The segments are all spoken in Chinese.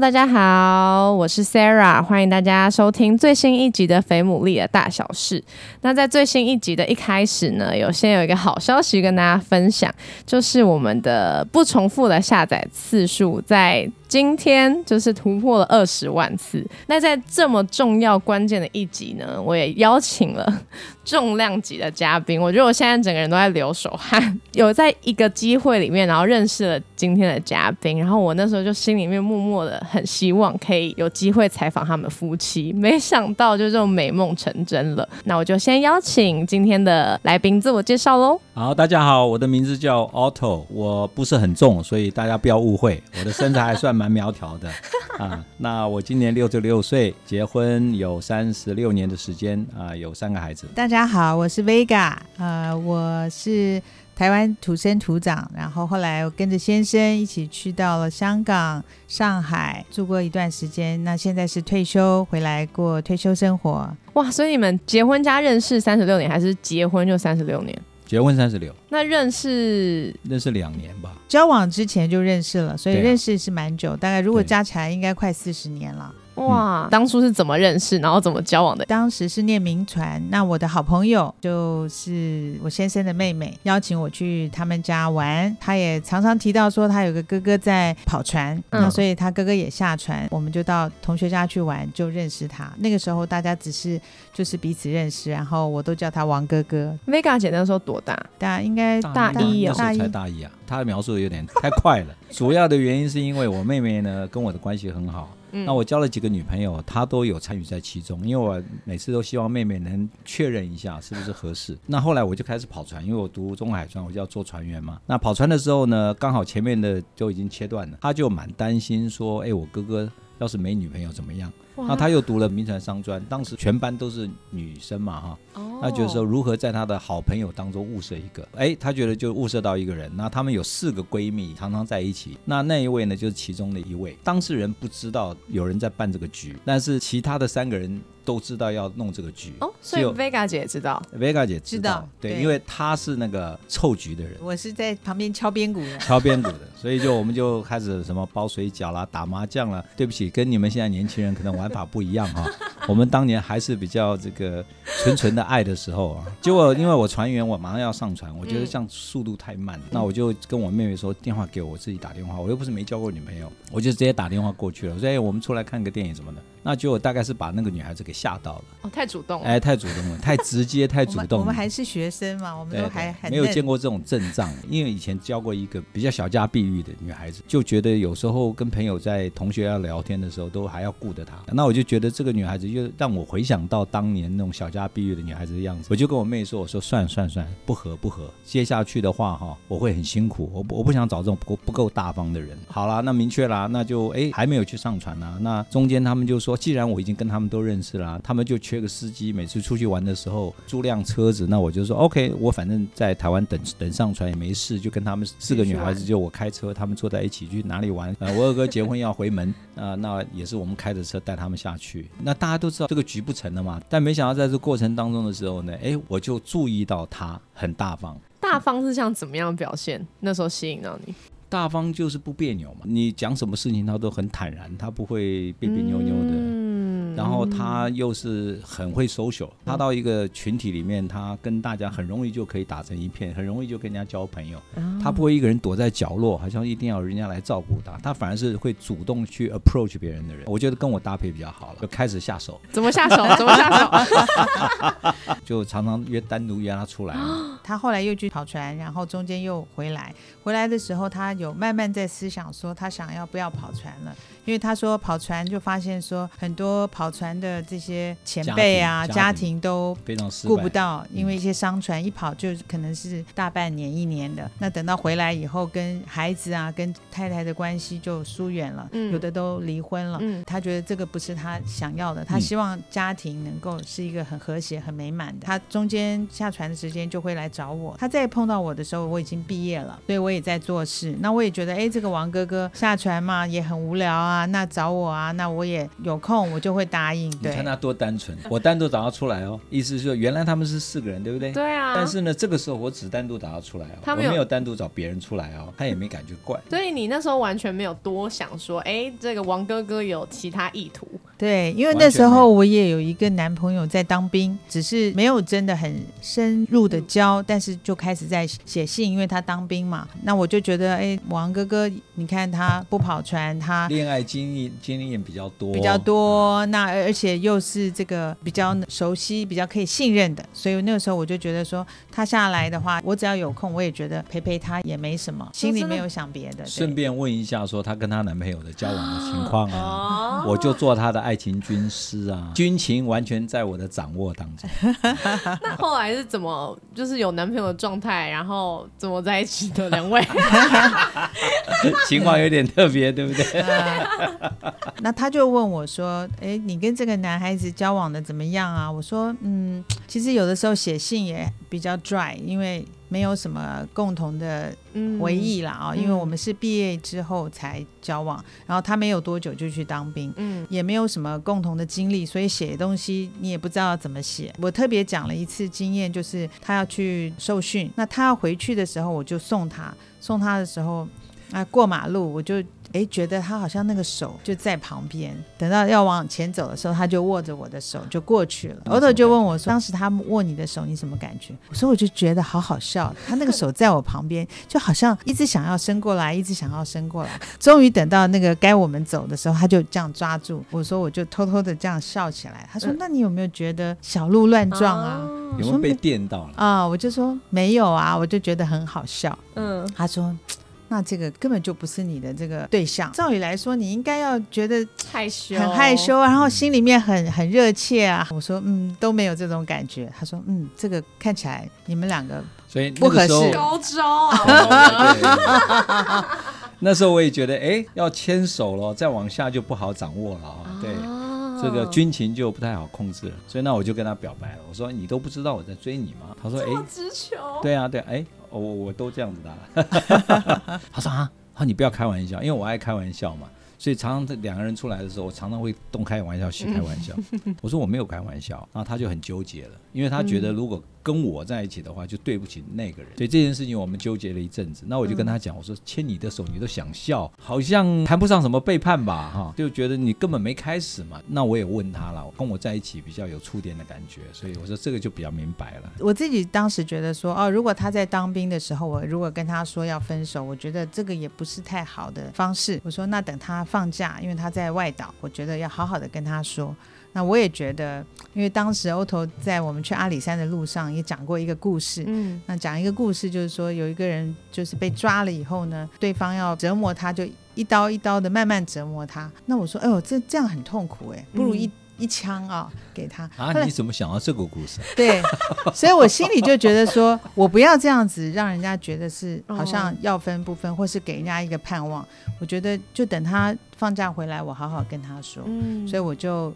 大家好，我是 Sarah，欢迎大家收听最新一集的《肥牡蛎的大小事》。那在最新一集的一开始呢，有先有一个好消息跟大家分享，就是我们的不重复的下载次数在。今天就是突破了二十万次。那在这么重要关键的一集呢，我也邀请了重量级的嘉宾。我觉得我现在整个人都在流手汗。有在一个机会里面，然后认识了今天的嘉宾，然后我那时候就心里面默默的很希望可以有机会采访他们夫妻。没想到就这种美梦成真了。那我就先邀请今天的来宾自我介绍喽。好，大家好，我的名字叫 Otto，我不是很重，所以大家不要误会，我的身材还算蛮苗条的 啊，那我今年六十六岁，结婚有三十六年的时间啊，有三个孩子。大家好，我是 Vega，呃，我是台湾土生土长，然后后来我跟着先生一起去到了香港、上海住过一段时间，那现在是退休回来过退休生活。哇，所以你们结婚加认识三十六年，还是结婚就三十六年？结婚三十六，那认识认识两年吧。交往之前就认识了，所以认识是蛮久，大概如果加起来应该快四十年了。哇，当初是怎么认识，然后怎么交往的？当时是念民传，那我的好朋友就是我先生的妹妹，邀请我去他们家玩。他也常常提到说他有个哥哥在跑船，那所以他哥哥也下船，我们就到同学家去玩，就认识他。那个时候大家只是就是彼此认识，然后我都叫他王哥哥。Vega 姐那时候多大？大应该大一哦，才大一啊。他的描述有点太快了，主要的原因是因为我妹妹呢跟我的关系很好。那我交了几个女朋友，她都有参与在其中，因为我每次都希望妹妹能确认一下是不是合适。那后来我就开始跑船，因为我读中海船，我就要做船员嘛。那跑船的时候呢，刚好前面的都已经切断了，她就蛮担心说，哎，我哥哥要是没女朋友怎么样？那他又读了名传商专，当时全班都是女生嘛，哈，那就是说如何在他的好朋友当中物色一个，哎，他觉得就物色到一个人，那他们有四个闺蜜常常在一起，那那一位呢就是其中的一位，当事人不知道有人在办这个局，但是其他的三个人。都知道要弄这个局哦，所以 Vega 姐知道，Vega 姐知道，对，因为她是那个凑局的人，我是在旁边敲边鼓的，敲边鼓的，所以就我们就开始什么包水饺啦、打麻将啦。对不起，跟你们现在年轻人可能玩法不一样哈。我们当年还是比较这个纯纯的爱的时候啊。结果因为我船员，我马上要上船，我觉得这样速度太慢，那我就跟我妹妹说电话给我，我自己打电话。我又不是没交过女朋友，我就直接打电话过去了。我说：“哎，我们出来看个电影什么的。”那结果大概是把那个女孩子给吓到了。哦，太主动了。哎，太主动了，太直接，太主动。我们还是学生嘛，我们都还没有见过这种阵仗。因为以前教过一个比较小家碧玉的女孩子，就觉得有时候跟朋友在同学要聊天的时候，都还要顾着她。那我就觉得这个女孩子就让我回想到当年那种小家碧玉的女孩子的样子。我就跟我妹说：“我说算算算，不合不合。接下去的话哈，我会很辛苦。我我不想找这种不不够大方的人。好了，那明确啦，那就哎还没有去上船呢。那中间他们就说，既然我已经跟他们都认识了，他们就缺个司机。每次出去玩的时候租辆车子，那我就说 OK，我反正在台湾等等上船也没事，就跟他们四个女孩子就我开车，他们坐在一起去哪里玩。呃，我二哥结婚要回门，啊，那也是我们开着车带他们下去。那大家都知道这个局不成了嘛，但没想到在这过程当中的时候呢，哎，我就注意到他很大方。大方是像怎么样表现？那时候吸引到你？大方就是不别扭嘛，你讲什么事情他都很坦然，他不会别别扭扭的。然后他又是很会 social，他到一个群体里面，他跟大家很容易就可以打成一片，很容易就跟人家交朋友。他不会一个人躲在角落，好像一定要人家来照顾他，他反而是会主动去 approach 别人的人。我觉得跟我搭配比较好了，就开始下手。怎么下手？怎么下手？就常常约单独约他出来。他后来又去跑船，然后中间又回来。回来的时候，他有慢慢在思想说，他想要不要跑船了。因为他说跑船就发现说很多跑船的这些前辈啊，家庭都非常，顾不到，因为一些商船一跑就可能是大半年一年的，那等到回来以后，跟孩子啊、跟太太的关系就疏远了，嗯有的都离婚了。嗯他觉得这个不是他想要的，他嗯希望家庭能够是一个很和谐、很美满的。他中间下船的时间就会来找我，他再碰到我的时候，我已经毕业了，所以我也在做事。那我也觉得，哎，这个王哥哥下船嘛也很无聊啊，那找我啊，那我也有空，我就会答应。对你看，他多单纯，我单独找他出来哦，意思是说原来他们是四个人，对不对？对啊，但是呢，这个时候我只单独找他出来哦，他没有我没有单独找别人出来哦，他也没感觉怪。所以你那时候完全没有多想说，哎，这个王哥哥有其他意图。对，因为那时候我也有一个男朋友在当兵，只是没有真的很深入的教，但是就开始在写信，因为他当兵嘛。那我就觉得，哎，王哥哥，你看他不跑船，他恋爱经历经验比较多，比较多，那而而且又是这个比较熟悉、比较可以信任的，所以那个时候我就觉得说，他下来的话，我只要有空，我也觉得陪陪他也没什么，心里没有想别的。顺便问一下，说她跟她男朋友的交往的情况啊。哦，我就做她的爱情军师啊，军情完全在我的掌握当中。那后来是怎么，就是有男朋友的状态，然后怎么在一起的两位？情况有点特别，对不对？那他就问我说：“哎，你跟这个男孩子交往的怎么样啊？”我说：“嗯，其实有的时候写信也比较 dry，因为没有什么共同的嗯回忆了啊、嗯因为我们是毕业之后才交往，然后他没有多久就去当兵。”嗯也没有什么共同的经历，所以写东西你也不知道怎么写。我特别讲了一次经验，就是他要去受训，那他要回去的时候，我就送他。送他的时候，啊，过马路我就诶觉得他好像那个手就在旁边，等到要往前走的时候，他就握着我的手就过去了。嗯 Otto 就问我说：“当时他握你的手，你什么感觉？”我说：“我就觉得好好笑，他那个手在我旁边，就好像一直想要伸过来，一直想要伸过来。终于等到那个该我们走的时候，他就这样抓住我说，我就偷偷的这样笑起来。他说：“嗯那你有没有觉得小鹿乱撞啊？”哦有没有被电到了？啊，我就说没有啊，我就觉得很好笑。嗯，他说。那这个根本就不是你的这个对象。照理来说，你应该要觉得害羞，很害羞，然后心里面很很热切啊。我说，嗯，都没有这种感觉。他说，嗯，这个看起来你们两个所以不合适高招 那时候我也觉得，哎，要牵手了，再往下就不好掌握了啊。对，哦这个军情就不太好控制了。所以那我就跟他表白了，我说你都不知道我在追你吗？他说，哎，直球，对啊，对啊，哎，我我都这样子的啊。他说啊，说你不要开玩笑，因为我爱开玩笑嘛。所以常常这两个人出来的时候，我常常会东开玩笑西开玩笑。我说我没有开玩笑，然后他就很纠结了，因为他觉得如果跟我在一起的话，就对不起那个人。所以这件事情我们纠结了一阵子。那我就跟他讲，我说牵你的手你都想笑，好像谈不上什么背叛吧，哈，就觉得你根本没开始嘛。那我也问他了，跟我在一起比较有触电的感觉，所以我说这个就比较明白了。我自己当时觉得说，哦，如果他在当兵的时候，我如果跟他说要分手，我觉得这个也不是太好的方式。我说，那等他放假，因为他在外岛，我觉得要好好的跟他说。那我也觉得，因为当时欧头在我们去阿里山的路上也讲过一个故事，嗯那讲一个故事，就是说有一个人就是被抓了以后呢，对方要折磨他，就一刀一刀的慢慢折磨他。那我说，哎呦，这这样很痛苦哎，不如一、一枪啊给他。啊你怎么想到这个故事啊？对，所以我心里就觉得说，我不要这样子让人家觉得是好像要分不分，或是给人家一个盼望。我觉得就等他放假回来，我好好跟他说。嗯所以我就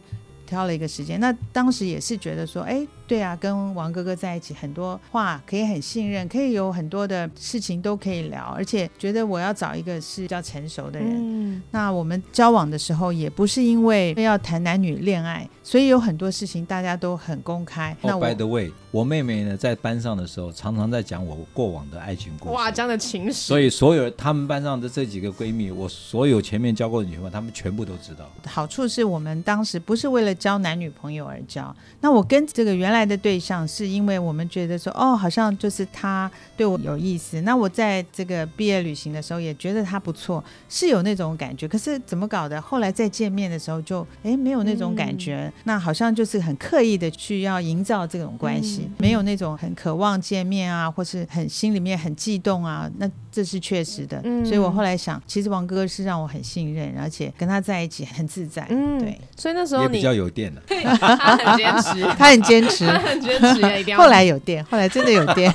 挑了一个时间。那当时也是觉得说，哎，对啊，跟王哥哥在一起，很多话可以很信任，可以有很多的事情都可以聊，而且觉得我要找一个是比较成熟的人。嗯那我们交往的时候，也不是因为要谈男女恋爱，所以有很多事情大家都很公开。那 by the way，我妹妹呢在班上的时候，常常在讲我过往的爱情故事。哇，这样的情史，所以所有他们班上的这几个闺蜜，我所有前面交过的女朋友，她们全部都知道。好处是我们当时不是为了交男女朋友而交。那我跟这个原来来的对象，是因为我们觉得说，哦，好像就是他对我有意思。那我在这个毕业旅行的时候也觉得他不错，是有那种感觉。可是怎么搞的？后来再见面的时候就，哎，没有那种感觉。那好像就是很刻意的去要营造这种关系，没有那种很渴望见面啊，或是很心里面很悸动啊。那这是确实的。所以我后来想，其实王哥是让我很信任，而且跟他在一起很自在。嗯，对。所以那时候你比较有电了，他很坚持，他很坚持，很坚持，一定要。后来有电，后来真的有电。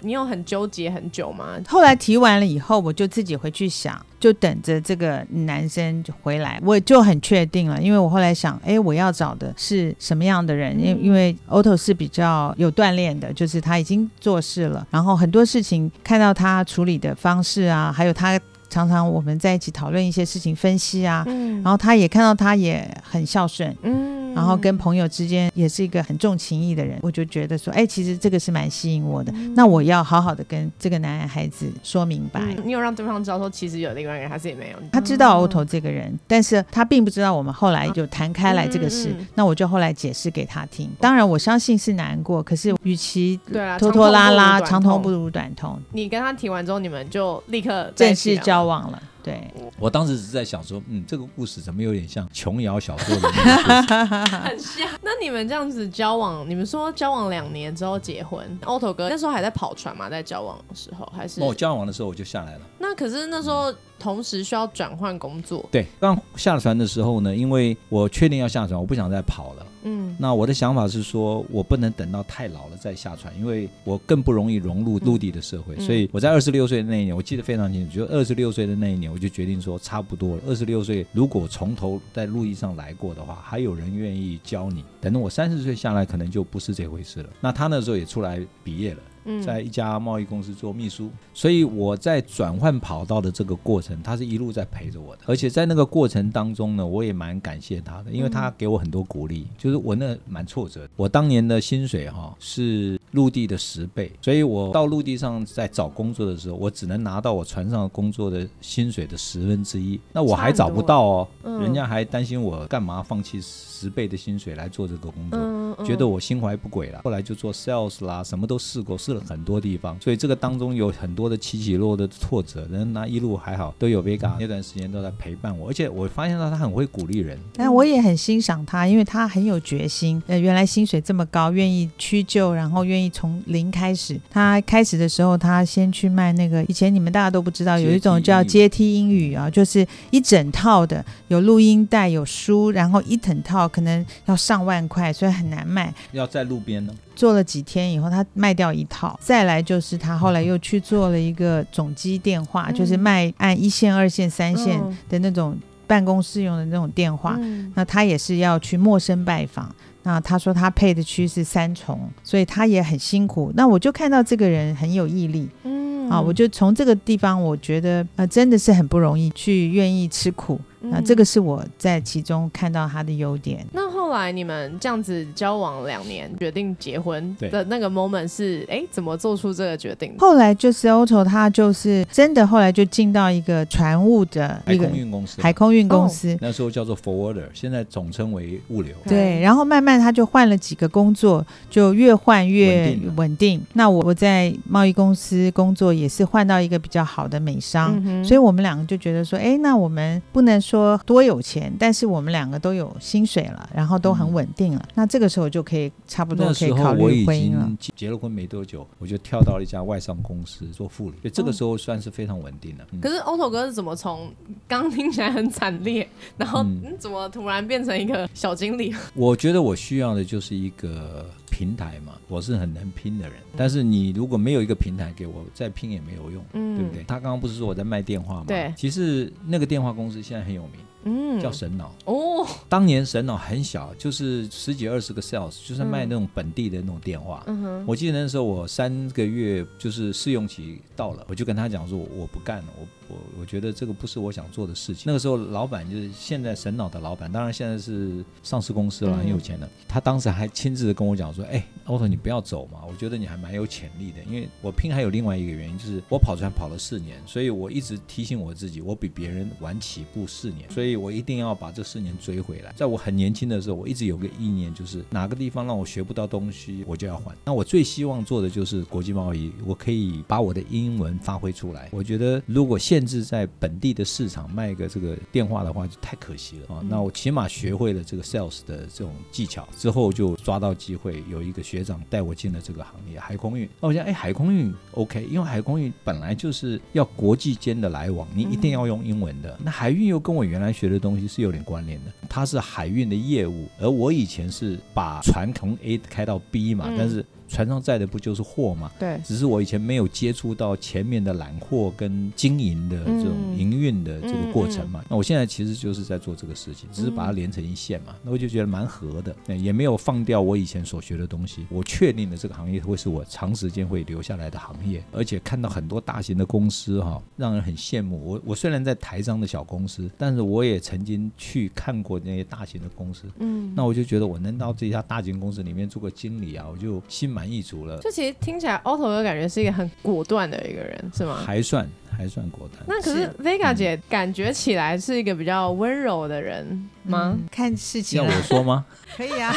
你有很纠结很久吗？后来提完了以后，我就自己回去想，就等着这个男生回来，我就很确定了。因为我后来想，哎，我要找的是什么样的人？因因为 Otto 是比较有锻炼的，就是他已经做事了，然后很多事情看到他处理的方式啊，还有他。常常我们在一起讨论一些事情，分析啊，然后他也看到他也很孝顺，嗯，然后跟朋友之间也是一个很重情义的人，我就觉得说，哎，其实这个是蛮吸引我的。那我要好好的跟这个男孩子说明白。你有让对方知道说，其实有另外一个人，还是也没有？他知道 Otto 这个人，但是他并不知道我们后来就谈开来这个事。那我就后来解释给他听。当然我相信是难过，可是与其拖拖拉拉，长痛不如短痛。你跟他提完之后，你们就立刻正式交。往了，对我当时是在想说，嗯，这个故事怎么有点像琼瑶小说的，很像。那你们这样子交往，你们说交往两年之后结婚，Otto 哥那时候还在跑船嘛，在交往的时候还是？我交往的时候我就下来了。那可是那时候。同时需要转换工作。对，刚下船的时候呢，因为我确定要下船，我不想再跑了。嗯，那我的想法是说，我不能等到太老了再下船，因为我更不容易融入陆地的社会。所以我在二十六岁的那一年，我记得非常清楚，就二十六岁的那一年，我就决定说，差不多了。二十六岁，如果从头在陆地上来过的话，还有人愿意教你。等到我三十岁下来，可能就不是这回事了。那他那时候也出来毕业了。在一家贸易公司做秘书，所以我在转换跑道的这个过程，他是一路在陪着我的。而且在那个过程当中呢，我也蛮感谢他的，因为他给我很多鼓励。就是我那蛮挫折，我当年的薪水哈是陆地的十倍，所以我到陆地上在找工作的时候，我只能拿到我船上工作的薪水的十分之一。那我还找不到哦，人家还担心我干嘛放弃十倍的薪水来做这个工作，觉得我心怀不轨了。后来就做 sales 啦，什么都试过，试了。很多地方，所以这个当中有很多的起起落落的挫折，人那一路还好，都有 Vega 那段时间都在陪伴我，而且我发现到他很会鼓励人，但我也很欣赏他，因为他很有决心。呃，原来薪水这么高，愿意屈就，然后愿意从零开始。他开始的时候，他先去卖那个，以前你们大家都不知道，有一种叫阶梯英语啊，就是一整套的，有录音带，有书，然后一整套可能要上万块，所以很难卖。要在路边呢。做了几天以后，他卖掉一套。再来就是他后来又去做了一个总机电话，就是卖按一线、二线、三线的那种办公室用的那种电话。那他也是要去陌生拜访。那他说他配的区是三重，所以他也很辛苦。那我就看到这个人很有毅力。嗯，啊，我就从这个地方，我觉得呃，真的是很不容易去愿意吃苦。那这个是我在其中看到他的优点。那后来你们这样子交往两年，决定结婚的那个 moment 是，哎，怎么做出这个决定？后来就是 Otto，他就是真的后来就进到一个船务的海空运公司，海空运公司那时候叫做 Forwarder，现在总称为物流。对，然后慢慢他就换了几个工作，就越换越稳定。那我我在贸易公司工作也是换到一个比较好的美商，所以我们两个就觉得说，哎，那我们不能说。说多有钱，但是我们两个都有薪水了，然后都很稳定了。那这个时候就可以差不多可以考虑婚姻了。结了婚没多久，我就跳到了一家外商公司做副理，所以这个时候算是非常稳定的。可是 Otto 哥是怎么从刚听起来很惨烈，然后怎么突然变成一个小经理？我觉得我需要的就是一个平台嘛。我是很能拼的人，但是你如果没有一个平台给我，再拼也没有用，对不对？他刚刚不是说我在卖电话吗？对，其实那个电话公司现在很有名。嗯，叫神脑哦。当年神脑很小，就是十几二十个 sales，就是卖那种本地的那种电话。嗯哼，我记得那时候我三个月就是试用期到了，我就跟他讲说我不干了，我我我觉得这个不是我想做的事情。那个时候老板就是现在神脑的老板，当然现在是上市公司了，很有钱的。他当时还亲自跟我讲说：“哎，Otto 你不要走嘛，我觉得你还蛮有潜力的。因为我拼还有另外一个原因，就是我跑船跑了四年，所以我一直提醒我自己，我比别人晚起步四年，所以我一定要把这四年追回来。在我很年轻的时候，我一直有个意念，就是哪个地方让我学不到东西，我就要换。那我最希望做的就是国际贸易，我可以把我的英文发挥出来。我觉得如果限制在本地的市场卖个这个电话的话，就太可惜了啊。那我起码学会了这个 sales 的这种技巧之后，就抓到机会，有一个学长带我进了这个行业，海空运。那我想，哎，海空运 OK，因为海空运本来就是要国际间的来往，你一定要用英文的。那海运又跟我原来学的东西是有点关联的，它是海运的业务，而我以前是把船从 A 开到 B 嘛，但是。船上载的不就是货嘛？对，只是我以前没有接触到前面的揽货跟经营的这种营运的这个过程嘛。那我现在其实就是在做这个事情，只是把它连成一线嘛。那我就觉得蛮合的，也没有放掉我以前所学的东西。我确定的这个行业会是我长时间会留下来的行业，而且看到很多大型的公司哈，让人很羡慕。我我虽然在台商的小公司，但是我也曾经去看过那些大型的公司。嗯，那我就觉得我能到这家大型公司里面做个经理啊，我就心。满意足了，就其实听起来，Otto 哥感觉是一个很果断的一个人，是吗？还算还算果断。那可是 Vega 姐感觉起来是一个比较温柔的人吗？看事情要我说吗？可以啊。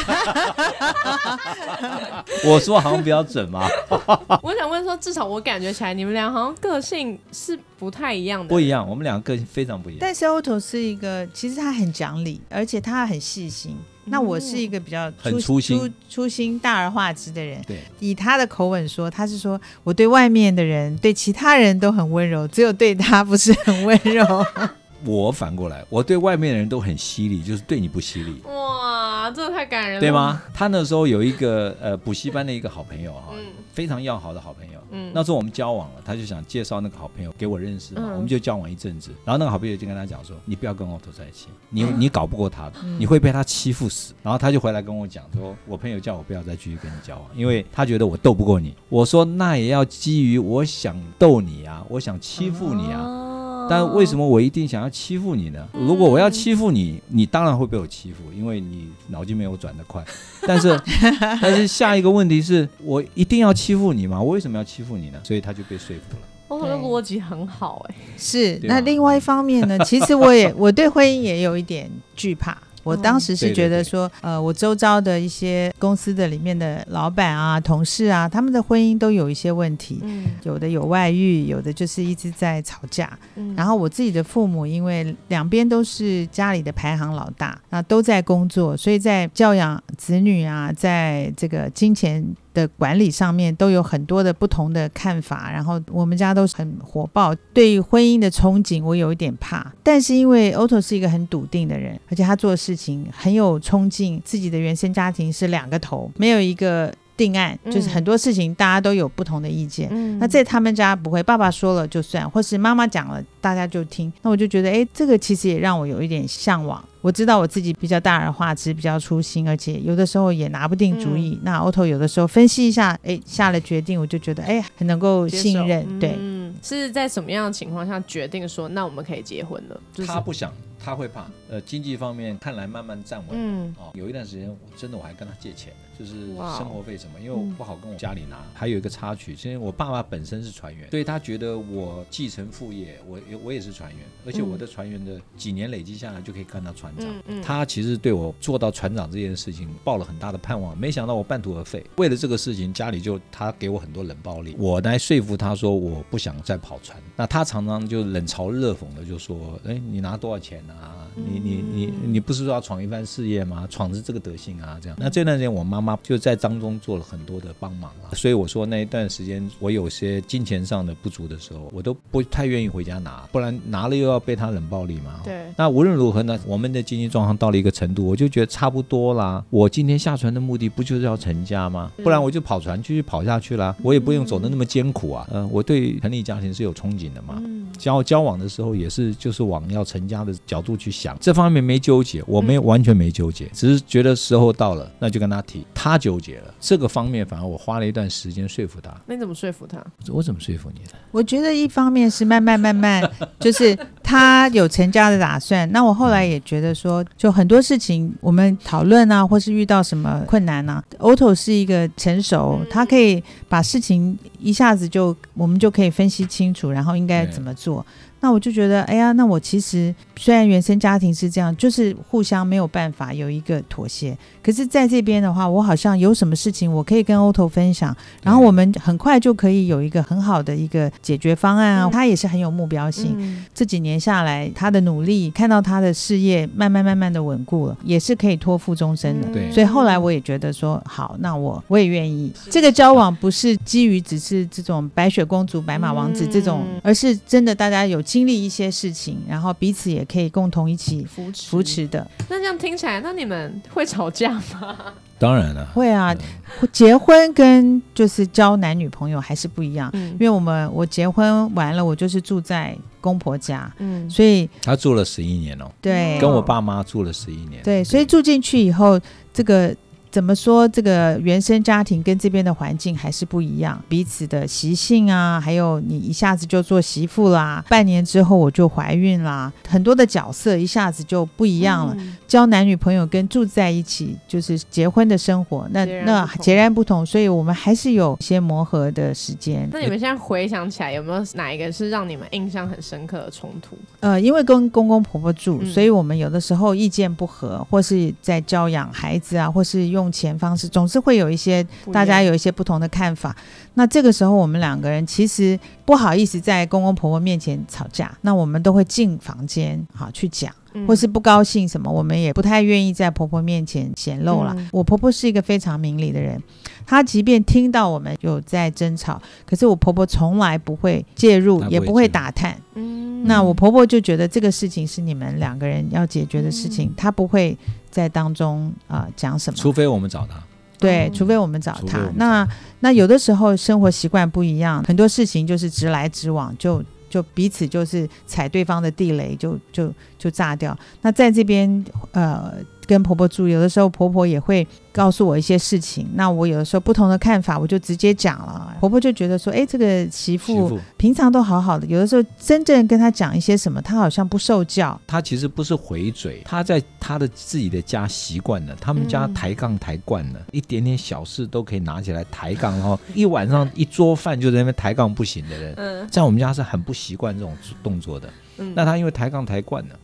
我说好像比较准吗？我想问说，至少我感觉起来，你们俩好像个性是不太一样的。不一样，我们两个个性非常不一样。但是 Otto 是一个，其实他很讲理，而且他很细心。那我是一个比较很粗心、粗心大而化之的人。对，以他的口吻说，他是说我对外面的人、对其他人都很温柔，只有对他不是很温柔。我反过来，我对外面的人都很犀利，就是对你不犀利。哇，这太感人了，对吗？他那时候有一个呃补习班的一个好朋友哈，非常要好的好朋友。嗯，那时候我们交往了，他就想介绍那个好朋友给我认识嘛，我们就交往一阵子。然后那个好朋友就跟他讲说：“你不要跟 Otto 在一起，你你搞不过他的，你会被他欺负死。”然后他就回来跟我讲说：“我朋友叫我不要再继续跟你交往，因为他觉得我斗不过你。”我说：“那也要基于我想斗你啊，我想欺负你啊。”但为什么我一定想要欺负你呢？如果我要欺负你，你当然会被我欺负，因为你脑筋没有转得快。但是，但是下一个问题是我一定要欺负你吗？我为什么要欺负你呢？所以他就被说服了。我的逻辑很好，哎，是。那另外一方面呢？其实我也 我对婚姻也有一点惧怕。我当时是觉得说，呃，我周遭的一些公司的里面的老板啊、同事啊，他们的婚姻都有一些问题，有的有外遇，有的就是一直在吵架。然后我自己的父母，因为两边都是家里的排行老大，那都在工作，所以在教养子女啊，在这个金钱。的管理上面都有很多的不同的看法，然后我们家都是很火爆，对于婚姻的憧憬我有一点怕，但是因为 Otto 是一个很笃定的人，而且他做事情很有冲劲，自己的原生家庭是两个头，没有一个。定案就是很多事情大家都有不同的意见，那在他们家不会，爸爸说了就算，或是妈妈讲了大家就听。那我就觉得，哎，这个其实也让我有一点向往。我知道我自己比较大而化之，比较粗心，而且有的时候也拿不定主意。那 Otto 有的时候分析一下，哎，下了决定，我就觉得，哎，很能够信任。对，是在什么样的情况下决定说，那我们可以结婚了？他不想。他会怕，呃，经济方面看来慢慢站稳，嗯，哦，有一段时间我真的我还跟他借钱，就是生活费什么，因为我不好跟我家里拿。还有一个插曲，其实我爸爸本身是船员，所以他觉得我继承父业，我我也是船员，而且我的船员的几年累积下来就可以干到船长。他其实对我做到船长这件事情抱了很大的盼望，没想到我半途而废。为了这个事情，家里就他给我很多冷暴力，我来说服他说我不想再跑船。那他常常就冷嘲热讽的就说：“哎，你拿多少钱？”啊，你你你你不是说要闯一番事业吗？闯着这个德行啊，这样。那这段时间我妈妈就在当中做了很多的帮忙啊，所以我说那一段时间我有些金钱上的不足的时候，我都不太愿意回家拿，不然拿了又要被他冷暴力嘛。对。那无论如何呢，我们的经济状况到了一个程度，我就觉得差不多啦。我今天下船的目的不就是要成家吗？不然我就跑船继续跑下去啦，我也不用走的那么艰苦啊。嗯，我对成立家庭是有憧憬的嘛。交交往的时候也是就是往要成家的角度去想，这方面没纠结，我没完全没纠结，只是觉得时候到了，那就跟他提。他纠结了这个方面，反而我花了一段时间说服他。那你怎么说服他？我怎么说服你的？我觉得一方面是慢慢慢慢，就是。他有成家的打算。那我后来也觉得说，就很多事情我们讨论啊，或是遇到什么困难呢、Otto 是一个成熟，他可以把事情一下子就我们就可以分析清楚，然后应该怎么做。那我就觉得，哎呀，那我其实虽然原生家庭是这样，就是互相没有办法有一个妥协。可是在这边的话，我好像有什么事情我可以跟 Otto 分享，然后我们很快就可以有一个很好的一个解决方案啊。嗯他也是很有目标性，嗯这几年下来，他的努力，看到他的事业慢慢慢慢的稳固了，也是可以托付终身的。对所以后来我也觉得说，好，那我我也愿意。这个交往不是基于只是这种白雪公主、白马王子这种，嗯而是真的大家有经历一些事情，然后彼此也可以共同一起扶持扶。持的。那这样听起来，那你们会吵架吗？当然了，会啊，嗯结婚跟就是交男女朋友还是不一样。嗯因为我们我结婚完了，我就是住在公婆家，嗯所以他住了十一年哦，对跟我爸妈住了十一年。对，所以住进去以后，这个怎么说？这个原生家庭跟这边的环境还是不一样，彼此的习性啊，还有你一下子就做媳妇啦，半年之后我就怀孕啦，很多的角色一下子就不一样了。嗯交男女朋友跟住在一起，就是结婚的生活，那截那截然不同，所以我们还是有些磨合的时间。那你们现在回想起来，有没有哪一个是让你们印象很深刻的冲突？呃，因为跟公公婆婆住，嗯所以我们有的时候意见不合，或是在教养孩子啊，或是用钱方式，总是会有一些大家有一些不同的看法。那这个时候，我们两个人其实不好意思在公公婆婆面前吵架，那我们都会进房间好去讲。嗯或是不高兴什么，我们也不太愿意在婆婆面前显露了。嗯我婆婆是一个非常明理的人，她即便听到我们有在争吵，可是我婆婆从来不会介入，不也不会打探。嗯那我婆婆就觉得这个事情是你们两个人要解决的事情，嗯她不会在当中啊、呃讲什么。除非我们找她，对，哦除非我们找她。那那有的时候生活习惯不一样，很多事情就是直来直往，就就彼此就是踩对方的地雷，就就就炸掉。那在这边呃跟婆婆住，有的时候婆婆也会告诉我一些事情，那我有的时候不同的看法，我就直接讲了。婆婆就觉得说，哎，这个媳媳妇妇平常都好好的，有的时候真正跟她讲一些什么，她好像不受教。她其实不是回嘴，她在她的自己的家习惯了，他们家嗯抬杠抬惯了，一点点小事都可以拿起来抬杠，然后一晚上一桌饭就在那边抬杠不行的人，嗯在我们家是很不习惯这种动作的。嗯那她因为抬杠抬惯了。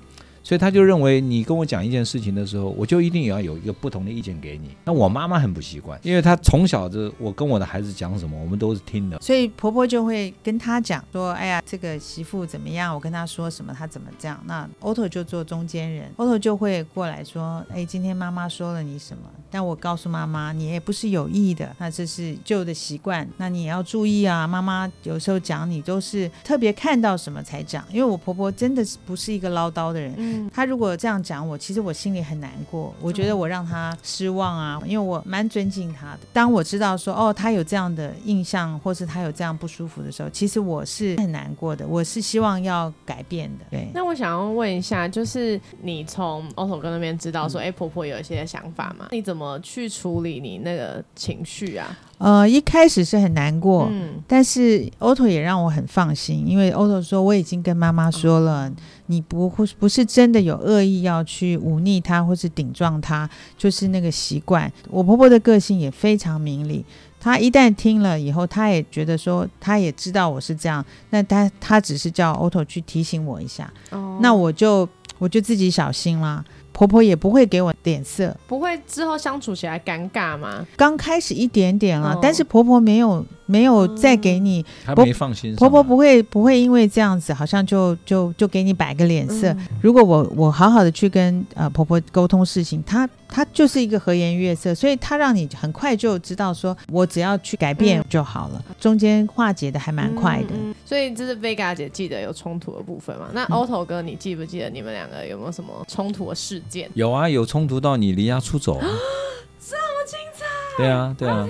所以他就认为你跟我讲一件事情的时候，我就一定也要有一个不同的意见给你。那我妈妈很不习惯，因为她从小就我跟我的孩子讲什么，我们都是听的。所以婆婆就会跟她讲说：“哎呀，这个媳妇怎么样？我跟她说什么，她怎么这样。”那 Otto 就做中间人，Otto 就会过来说：“哎，今天妈妈说了你什么？但我告诉妈妈，你也不是有意的，那这是旧的习惯，那你也要注意啊。妈妈有时候讲你都是特别看到什么才讲，因为我婆婆真的是不是一个唠叨的人，嗯他如果这样讲我，其实我心里很难过。我觉得我让他失望啊，因为我蛮尊敬他的。当我知道说哦，他有这样的印象，或是他有这样不舒服的时候，其实我是很难过的。我是希望要改变的。对，那我想要问一下，就是你从 Otto 哥那边知道说，哎、婆婆有一些想法嘛？你怎么去处理你那个情绪啊？呃，一开始是很难过。嗯但是 Otto 也让我很放心，因为 Otto 说我已经跟妈妈说了，你不会不是真的有恶意要去忤逆他或是顶撞他，就是那个习惯。我婆婆的个性也非常明理，她一旦听了以后，她也觉得说，她也知道我是这样，那她她只是叫 Otto 去提醒我一下，哦那我就我就自己小心啦。婆婆也不会给我脸色，不会之后相处起来尴尬吗？刚开始一点点啊，哦但是婆婆没有没有再给你她婆没放心上。婆婆不会不会因为这样子，好像就就就给你摆个脸色。嗯如果我我好好的去跟呃婆婆沟通事情，她她就是一个和颜悦色，所以它让你很快就知道说我只要去改变嗯就好了，中间化解的还蛮快的。嗯嗯所以这是 Vega 姐记得有冲突的部分嘛？那嗯 Otto 哥，你记不记得你们两个有没有什么冲突的事件？有啊，有冲突到你离家出走、啊，这么精彩。对啊，对啊。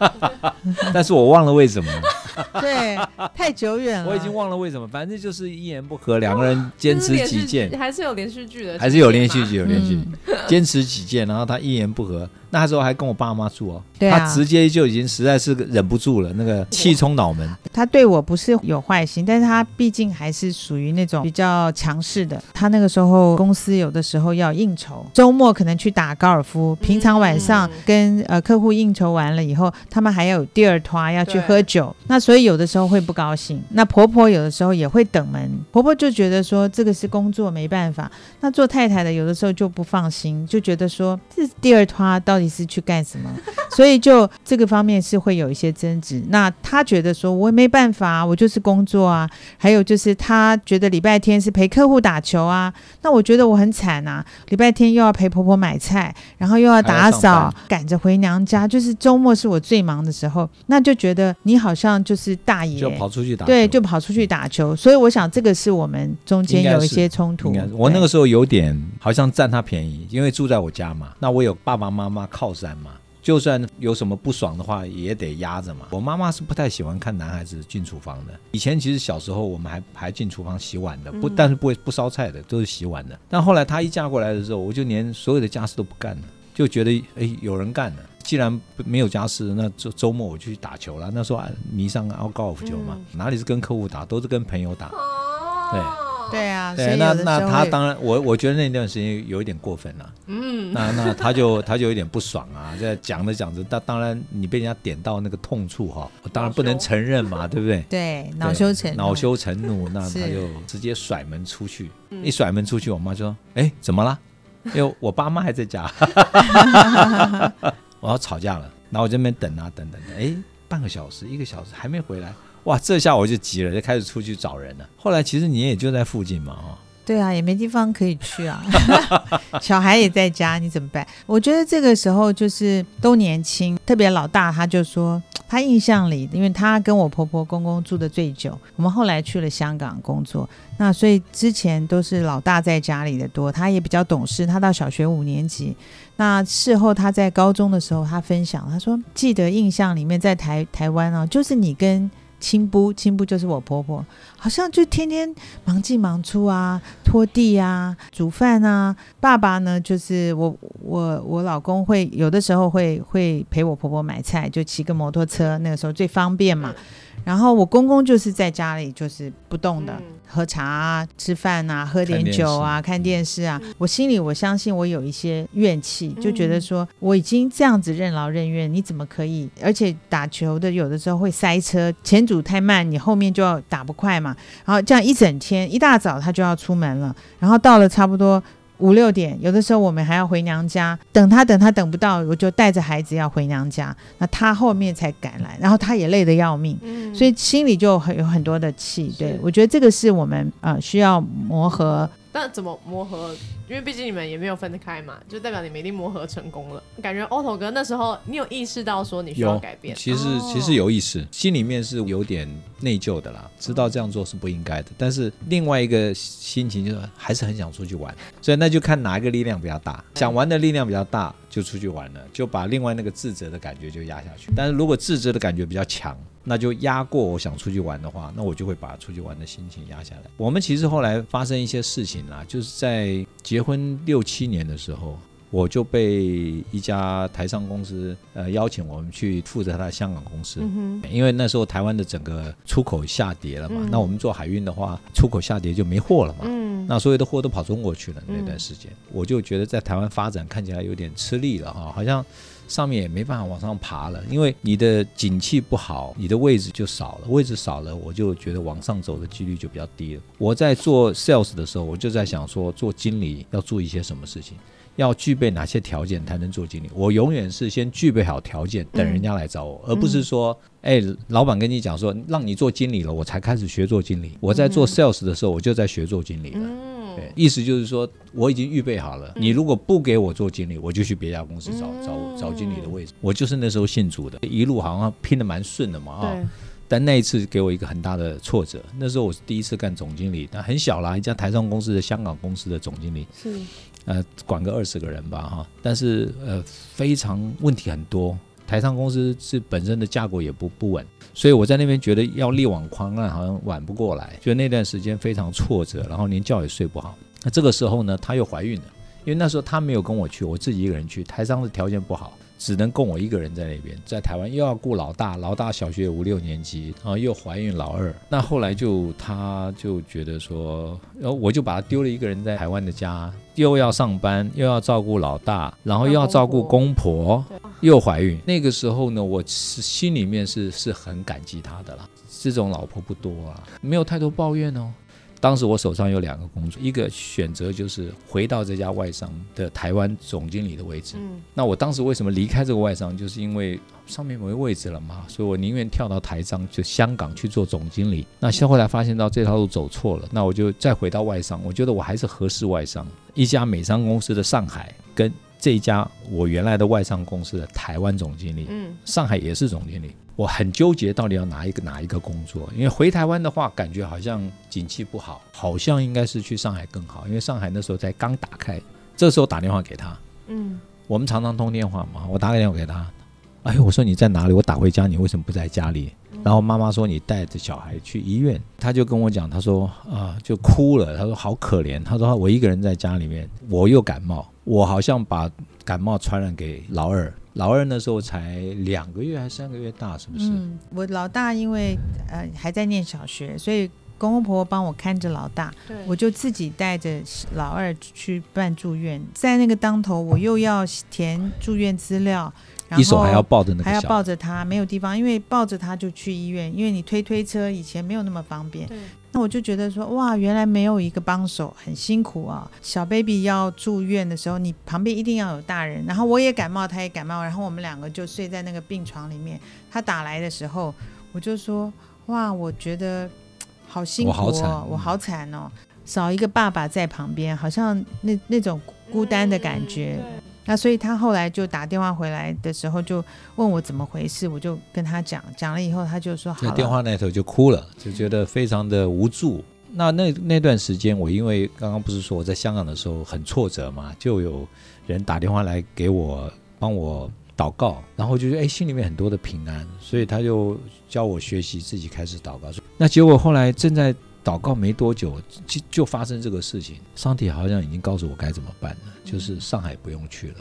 但是我忘了为什么，对，太久远了，我已经忘了为什么，反正就是一言不合，两个人坚持己见，还是有连续剧的，还是有连续剧，有连续嗯。剧，坚持己见，然后他一言不合，那时候还跟我爸妈住哦，他直接就已经实在是忍不住了，那个气冲脑门。他对我不是有坏心，但是他毕竟还是属于那种比较强势的。他那个时候公司有的时候要应酬，周末可能去打高尔夫，平常晚上跟呃客户应酬完了以后，他们还有第二团要去喝酒，那所以有的时候会不高兴。那婆婆有的时候也会等门，婆婆就觉得说这个是工作没办法，那做太太的有的时候就不放心，就觉得说这第二拖到底是去干什么？所以就这个方面是会有一些争执。那他觉得说我也没办法，我就是工作啊。还有就是他觉得礼拜天是陪客户打球啊，那我觉得我很惨啊，礼拜天又要陪婆婆买菜，然后又要打扫，赶着回娘家，就是周末是我最忙的时候，那就觉得你好像就是大爷就。跑出去打球。对，就跑出去打球，所以我想这个是我们中间有一些冲突。我那个时候有点好像占他便宜，因为住在我家嘛，那我有爸爸妈妈靠山嘛，就算有什么不爽的话，也得压着嘛。我妈妈是不太喜欢看男孩子进厨房的。以前其实小时候我们还还进厨房洗碗的，不，但是不会不烧菜的，都是洗碗的。但后来她一嫁过来的时候，我就连所有的家事都不干了，就觉得哎有人干了。既然没有家事，那周周末我就去打球了。那时候啊迷上高高尔夫球嘛，哪里是跟客户打，都是跟朋友打。对对啊，对，那那他当然，我我觉得那段时间有一点过分了。嗯，那那他就他就有点不爽啊，在讲着讲着，那当然你被人家点到那个痛处哈，我当然不能承认嘛，对不对？对恼羞成怒恼羞成怒，那 他就直接甩门出去。嗯一甩门出去，我妈说：“哎，怎么了？因为我爸妈还在家，我要吵架了。”然后我这边等啊等等等，哎，半个小时一个小时还没回来，哇，这下我就急了，就开始出去找人了。后来其实你也就在附近嘛，哈。对啊，也没地方可以去啊，小孩也在家，你怎么办？我觉得这个时候就是都年轻，特别老大，他就说他印象里，因为他跟我婆婆公公住的最久，我们后来去了香港工作，那所以之前都是老大在家里的多，他也比较懂事，他到小学五年级。那事后他在高中的时候，他分享，他说记得印象里面在台台湾啊，就是你跟亲姑，亲姑就是我婆婆，好像就天天忙进忙出啊，拖地啊，煮饭啊。爸爸呢，就是我我我老公会有的时候会会陪我婆婆买菜，就骑个摩托车，那个时候最方便嘛。然后我公公就是在家里就是不动的，嗯喝茶啊、吃饭啊、喝点酒啊、看电视啊。我心里我相信我有一些怨气，就觉得说我已经这样子任劳任怨，你怎么可以？而且打球的有的时候会塞车，前组太慢，你后面就要打不快嘛。然后这样一整天，一大早他就要出门了，然后到了差不多。五六点，有的时候我们还要回娘家，等他等他等不到，我就带着孩子要回娘家，那他后面才赶来，然后他也累得要命，嗯所以心里就很有很多的气。对我觉得这个是我们呃需要磨合。但怎么磨合？因为毕竟你们也没有分得开嘛，就代表你们一定磨合成功了。感觉 Otto 哥那时候，你有意识到说你需要改变，其实、哦其实有意识，心里面是有点内疚的啦，知道这样做是不应该的，但是另外一个心情就是还是很想出去玩，所以那就看哪一个力量比较大，想玩的力量比较大就出去玩了，就把另外那个自责的感觉就压下去。但是如果自责的感觉比较强，那就压过我想出去玩的话，那我就会把出去玩的心情压下来。我们其实后来发生一些事情啦，就是在结婚六七年的时候。我就被一家台商公司呃邀请我们去负责他的香港公司，嗯因为那时候台湾的整个出口下跌了嘛，嗯。那我们做海运的话，出口下跌就没货了嘛，嗯，那所有的货都跑中国去了嗯。那段时间，我就觉得在台湾发展看起来有点吃力了哈，好像上面也没办法往上爬了，因为你的景气不好，你的位置就少了，位置少了，我就觉得往上走的几率就比较低了。我在做 sales 的时候，我就在想说，做经理要做一些什么事情。要具备哪些条件才能做经理？我永远是先具备好条件，等人家来找我，而不是说，哎，老板跟你讲说让你做经理了，我才开始学做经理。我在做 sales 的时候，我就在学做经理了。嗯，对，意思就是说我已经预备好了。你如果不给我做经理，我就去别家公司找找找经理的位置。我就是那时候信主的，一路好像拼的蛮顺的嘛啊。对，但那一次给我一个很大的挫折。那时候我是第一次干总经理，但很小啦，一家台商公司的香港公司的总经理，是，呃，管个二十个人吧哈。但是呃，非常问题很多。台商公司是本身的架构也不不稳，所以我在那边觉得要力挽狂澜好像挽不过来，就那段时间非常挫折，然后连觉也睡不好。那这个时候呢，她又怀孕了，因为那时候她没有跟我去，我自己一个人去。台商的条件不好，只能供我一个人在那边，在台湾又要顾老大，老大小学五六年级，然后又怀孕老二。那后来就她就觉得说，然后我就把她丢了一个人在台湾的家，又要上班，又要照顾老大，然后又要照顾公婆，又怀孕。那个时候呢，我是心里面是是很感激他的啦。这种老婆不多啊，没有太多抱怨哦。当时我手上有两个工作，一个选择就是回到这家外商的台湾总经理的位置。嗯，那我当时为什么离开这个外商，就是因为上面没位置了嘛，所以我宁愿跳到台商，就香港去做总经理。那后来发现到这条路走错了，那我就再回到外商。我觉得我还是合适外商，一家美商公司的上海跟这一家我原来的外商公司的台湾总经理，嗯，上海也是总经理。我很纠结，到底要拿一个哪一个工作？因为回台湾的话，感觉好像景气不好，好像应该是去上海更好。因为上海那时候才刚打开，这时候打电话给他，嗯，我们常常通电话嘛，我打个电话给他，哎，我说你在哪里？我打回家，你为什么不在家里？然后妈妈说你带着小孩去医院，他就跟我讲，他说啊，就哭了，他说好可怜，他说我一个人在家里面，我又感冒，我好像把感冒传染给老二。老二那时候才两个月还是三个月大，是不是？嗯，我老大因为呃还在念小学，所以公公婆婆帮我看着老大，我就自己带着老二去办住院。在那个当头，我又要填住院资料，一手还要抱着那个还要抱着他，没有地方，因为抱着他就去医院，因为你推推车以前没有那么方便。那我就觉得说，哇，原来没有一个帮手，很辛苦啊。小 baby 要住院的时候，你旁边一定要有大人。然后我也感冒，他也感冒，然后我们两个就睡在那个病床里面。他打来的时候，我就说，哇，我觉得好辛苦哦，我好惨哦，少一个爸爸在旁边，好像那那种孤单的感觉。那所以他后来就打电话回来的时候，就问我怎么回事，我就跟他讲，讲了以后他就说好。电话那头就哭了，就觉得非常的无助。那那那段时间，我因为刚刚不是说我在香港的时候很挫折嘛，就有人打电话来给我帮我祷告，然后就觉得哎心里面很多的平安，所以他就教我学习自己开始祷告。那结果后来正在。祷告没多久，就就发生这个事情。上帝好像已经告诉我该怎么办了，就是上海不用去了，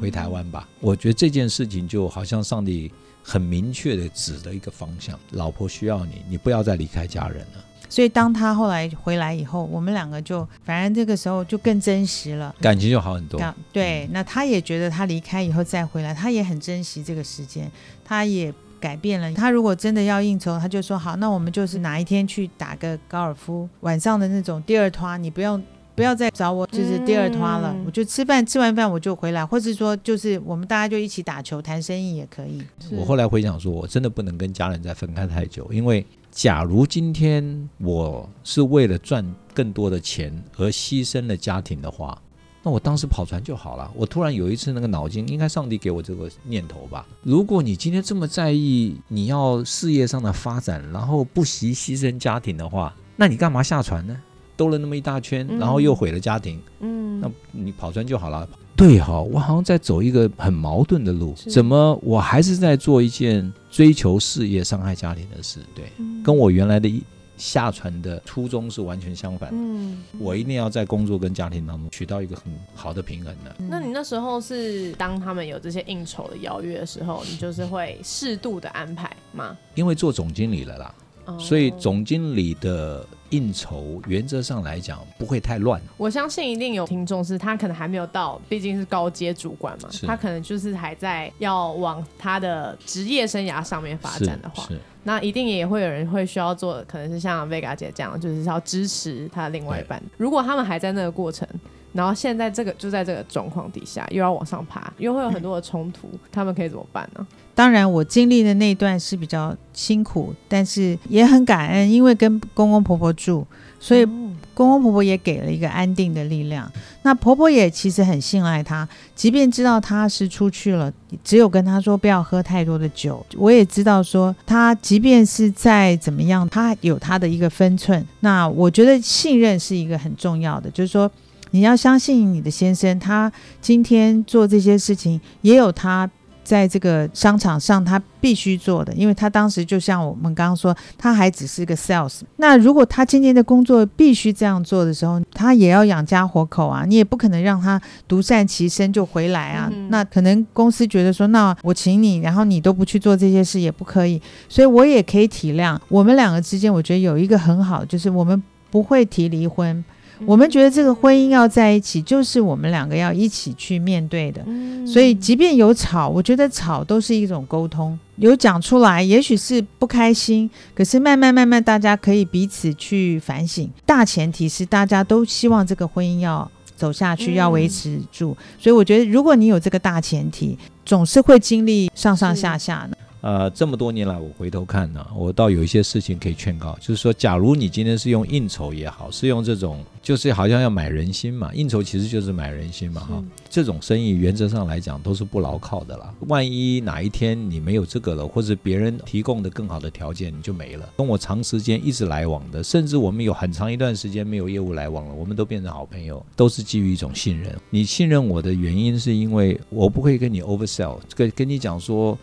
回台湾吧。我觉得这件事情就好像上帝很明确的指的一个方向：老婆需要你，你不要再离开家人了。所以当他后来回来以后，我们两个就反正这个时候就更真实了，感情就好很多。对，那他也觉得他离开以后再回来，他也很珍惜这个时间，他也。改变了，他如果真的要应酬，他就说好，那我们就是哪一天去打个高尔夫，晚上的那种第二团，你不用不要再找我，就是第二拖了，我就吃饭，吃完饭我就回来，或是说就是我们大家就一起打球谈生意也可以。我后来回想说，我真的不能跟家人再分开太久，因为假如今天我是为了赚更多的钱而牺牲了家庭的话。那我当时跑船就好了。我突然有一次那个脑筋，应该上帝给我这个念头吧。如果你今天这么在意你要事业上的发展，然后不惜牺牲家庭的话，那你干嘛下船呢？兜了那么一大圈，然后又毁了家庭。嗯，那你跑船就好了。对哈，我好像在走一个很矛盾的路。怎么我还是在做一件追求事业、伤害家庭的事？对，跟我原来的一。下船的初衷是完全相反。嗯，我一定要在工作跟家庭当中取到一个很好的平衡的。那你那时候是当他们有这些应酬的邀约的时候，你就是会适度的安排吗？因为做总经理了啦，所以总经理的应酬原则上来讲不会太乱。我相信一定有听众是他可能还没有到，毕竟是高阶主管嘛，他可能就是还在要往他的职业生涯上面发展的话。那一定也会有人会需要做，可能是像 Vega 姐这样，就是要支持他的另外一半。如果他们还在那个过程，然后现在这个就在这个状况底下，又要往上爬，又会有很多的冲突，他们可以怎么办呢？当然，我经历的那段是比较辛苦，但是也很感恩，因为跟公公婆婆住，所以。公公婆婆也给了一个安定的力量，那婆婆也其实很信赖他，即便知道他是出去了，只有跟他说不要喝太多的酒。我也知道说他即便是再怎么样，他有他的一个分寸。那我觉得信任是一个很重要的，就是说你要相信你的先生，他今天做这些事情也有他。在这个商场上他必须做的，因为他当时就像我们刚刚说，他还只是个 sales。那如果他今天的工作必须这样做的时候，他也要养家活口啊，你也不可能让他独善其身就回来啊。那可能公司觉得说，那我请你，然后你都不去做这些事也不可以，所以我也可以体谅我们两个之间，我觉得有一个很好，就是我们不会提离婚。我们觉得这个婚姻要在一起，就是我们两个要一起去面对的。所以，即便有吵，我觉得吵都是一种沟通，有讲出来，也许是不开心，可是慢慢慢慢，大家可以彼此去反省。大前提是大家都希望这个婚姻要走下去，要维持住。所以，我觉得如果你有这个大前提，总是会经历上上下下的。呃，这么多年来，我回头看呢，我倒有一些事情可以劝告，就是说，假如你今天是用应酬也好，是用这种，就是好像要买人心嘛，应酬其实就是买人心嘛，哈，这种生意原则上来讲都是不牢靠的啦。万一哪一天你没有这个了，或者别人提供的更好的条件，你就没了。跟我长时间一直来往的，甚至我们有很长一段时间没有业务来往了，我们都变成好朋友，都是基于一种信任。你信任我的原因是因为我不会跟你 oversell，跟跟你讲说。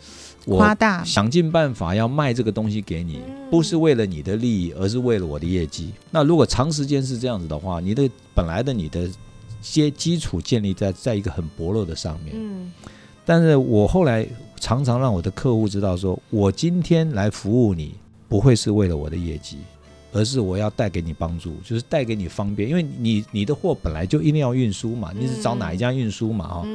夸大，想尽办法要卖这个东西给你，不是为了你的利益，而是为了我的业绩。那如果长时间是这样子的话，你的本来的你的些基础建立在在一个很薄弱的上面。嗯，但是我后来常常让我的客户知道，说我今天来服务你，不会是为了我的业绩，而是我要带给你帮助，就是带给你方便，因为你你的货本来就一定要运输嘛，你是找哪一家运输嘛，哈。